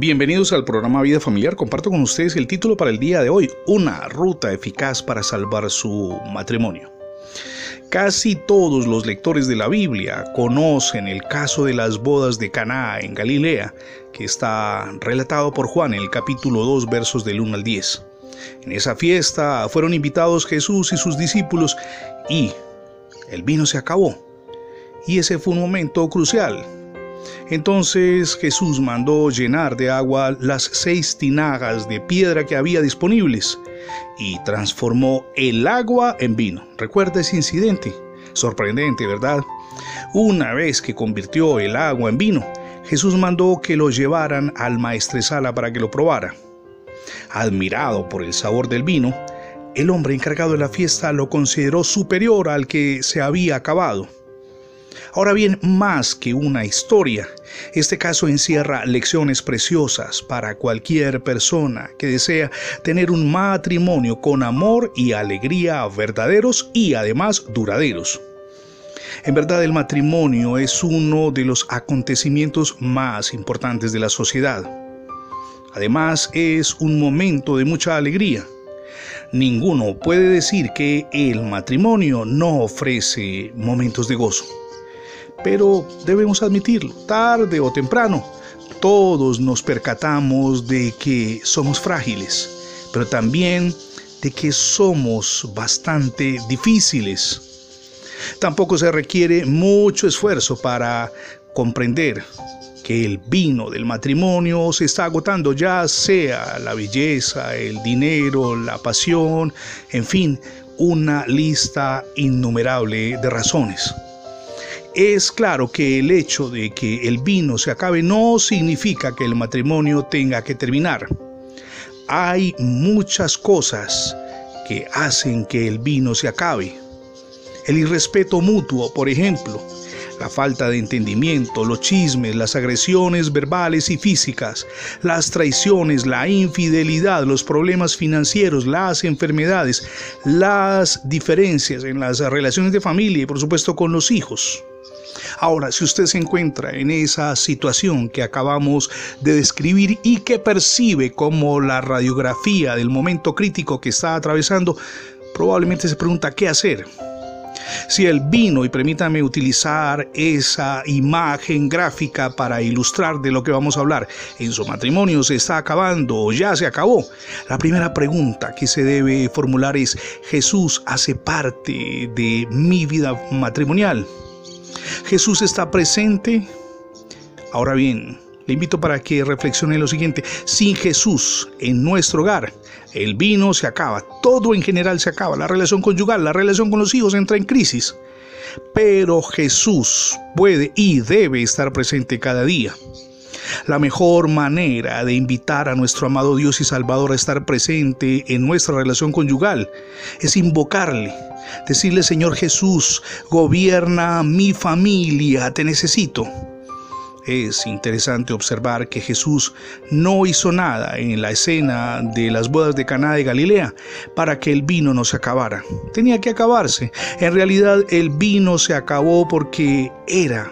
Bienvenidos al programa Vida Familiar. Comparto con ustedes el título para el día de hoy, Una ruta eficaz para salvar su matrimonio. Casi todos los lectores de la Biblia conocen el caso de las bodas de Caná en Galilea, que está relatado por Juan en el capítulo 2 versos del 1 al 10. En esa fiesta fueron invitados Jesús y sus discípulos y el vino se acabó. Y ese fue un momento crucial, entonces Jesús mandó llenar de agua las seis tinajas de piedra que había disponibles y transformó el agua en vino. Recuerda ese incidente. Sorprendente, ¿verdad? Una vez que convirtió el agua en vino, Jesús mandó que lo llevaran al maestresala para que lo probara. Admirado por el sabor del vino, el hombre encargado de la fiesta lo consideró superior al que se había acabado Ahora bien, más que una historia, este caso encierra lecciones preciosas para cualquier persona que desea tener un matrimonio con amor y alegría verdaderos y además duraderos. En verdad el matrimonio es uno de los acontecimientos más importantes de la sociedad. Además es un momento de mucha alegría. Ninguno puede decir que el matrimonio no ofrece momentos de gozo pero debemos admitirlo, tarde o temprano, todos nos percatamos de que somos frágiles, pero también de que somos bastante difíciles. Tampoco se requiere mucho esfuerzo para comprender que el vino del matrimonio se está agotando, ya sea la belleza, el dinero, la pasión, en fin, una lista innumerable de razones. Es claro que el hecho de que el vino se acabe no significa que el matrimonio tenga que terminar. Hay muchas cosas que hacen que el vino se acabe. El irrespeto mutuo, por ejemplo, la falta de entendimiento, los chismes, las agresiones verbales y físicas, las traiciones, la infidelidad, los problemas financieros, las enfermedades, las diferencias en las relaciones de familia y por supuesto con los hijos. Ahora, si usted se encuentra en esa situación que acabamos de describir y que percibe como la radiografía del momento crítico que está atravesando, probablemente se pregunta qué hacer. Si el vino, y permítame utilizar esa imagen gráfica para ilustrar de lo que vamos a hablar, en su matrimonio se está acabando o ya se acabó, la primera pregunta que se debe formular es, ¿Jesús hace parte de mi vida matrimonial? Jesús está presente. Ahora bien, le invito para que reflexione lo siguiente. Sin Jesús en nuestro hogar, el vino se acaba, todo en general se acaba, la relación conyugal, la relación con los hijos entra en crisis. Pero Jesús puede y debe estar presente cada día. La mejor manera de invitar a nuestro amado Dios y Salvador a estar presente en nuestra relación conyugal es invocarle, decirle Señor Jesús, gobierna mi familia, te necesito. Es interesante observar que Jesús no hizo nada en la escena de las bodas de Caná de Galilea para que el vino no se acabara. Tenía que acabarse. En realidad el vino se acabó porque era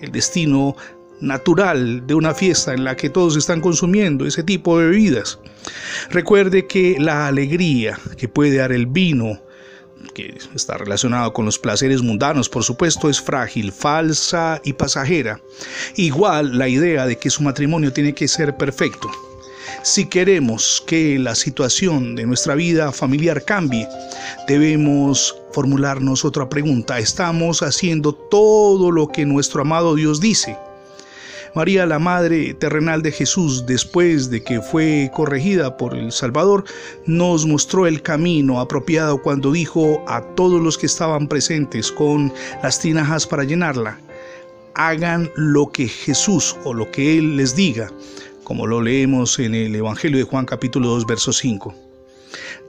el destino natural de una fiesta en la que todos están consumiendo ese tipo de bebidas. Recuerde que la alegría que puede dar el vino, que está relacionado con los placeres mundanos, por supuesto, es frágil, falsa y pasajera. Igual la idea de que su matrimonio tiene que ser perfecto. Si queremos que la situación de nuestra vida familiar cambie, debemos formularnos otra pregunta. ¿Estamos haciendo todo lo que nuestro amado Dios dice? María, la Madre terrenal de Jesús, después de que fue corregida por el Salvador, nos mostró el camino apropiado cuando dijo a todos los que estaban presentes con las tinajas para llenarla, hagan lo que Jesús o lo que Él les diga, como lo leemos en el Evangelio de Juan capítulo 2, verso 5.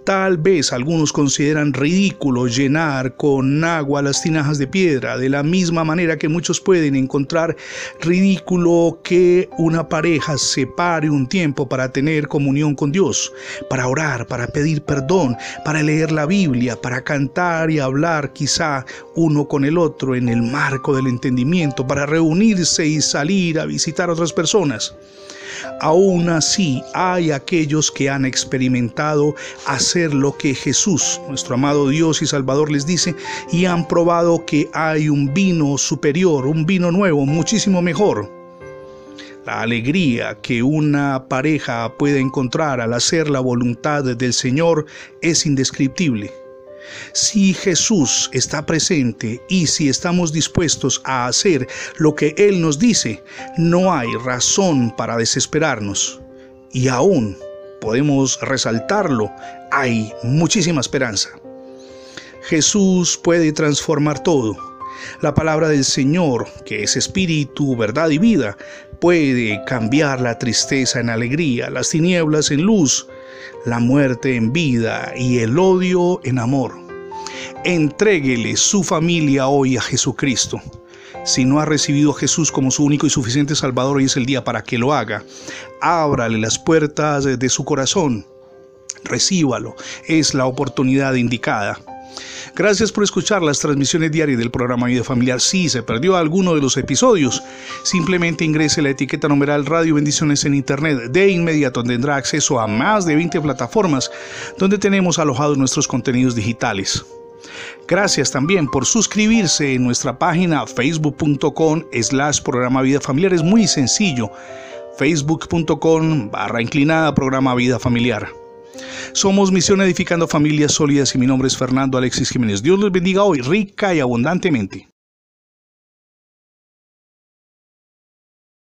Tal vez algunos consideran ridículo llenar con agua las tinajas de piedra, de la misma manera que muchos pueden encontrar ridículo que una pareja se pare un tiempo para tener comunión con Dios, para orar, para pedir perdón, para leer la Biblia, para cantar y hablar quizá uno con el otro en el marco del entendimiento, para reunirse y salir a visitar a otras personas. Aún así, hay aquellos que han experimentado hacer lo que Jesús, nuestro amado Dios y Salvador, les dice y han probado que hay un vino superior, un vino nuevo, muchísimo mejor. La alegría que una pareja puede encontrar al hacer la voluntad del Señor es indescriptible. Si Jesús está presente y si estamos dispuestos a hacer lo que Él nos dice, no hay razón para desesperarnos. Y aún podemos resaltarlo, hay muchísima esperanza. Jesús puede transformar todo. La palabra del Señor, que es espíritu, verdad y vida, puede cambiar la tristeza en alegría, las tinieblas en luz, la muerte en vida y el odio en amor. Entréguele su familia hoy a Jesucristo. Si no ha recibido a Jesús como su único y suficiente Salvador, hoy es el día para que lo haga. Ábrale las puertas de su corazón. Recíbalo. Es la oportunidad indicada. Gracias por escuchar las transmisiones diarias del programa Vida Familiar. Si se perdió alguno de los episodios, simplemente ingrese la etiqueta numeral Radio Bendiciones en Internet. De inmediato tendrá acceso a más de 20 plataformas donde tenemos alojados nuestros contenidos digitales. Gracias también por suscribirse en nuestra página facebook.com slash programa Vida Familiar. Es muy sencillo. facebook.com barra inclinada programa Vida Familiar. Somos Misión Edificando Familias Sólidas y mi nombre es Fernando Alexis Jiménez. Dios les bendiga hoy rica y abundantemente.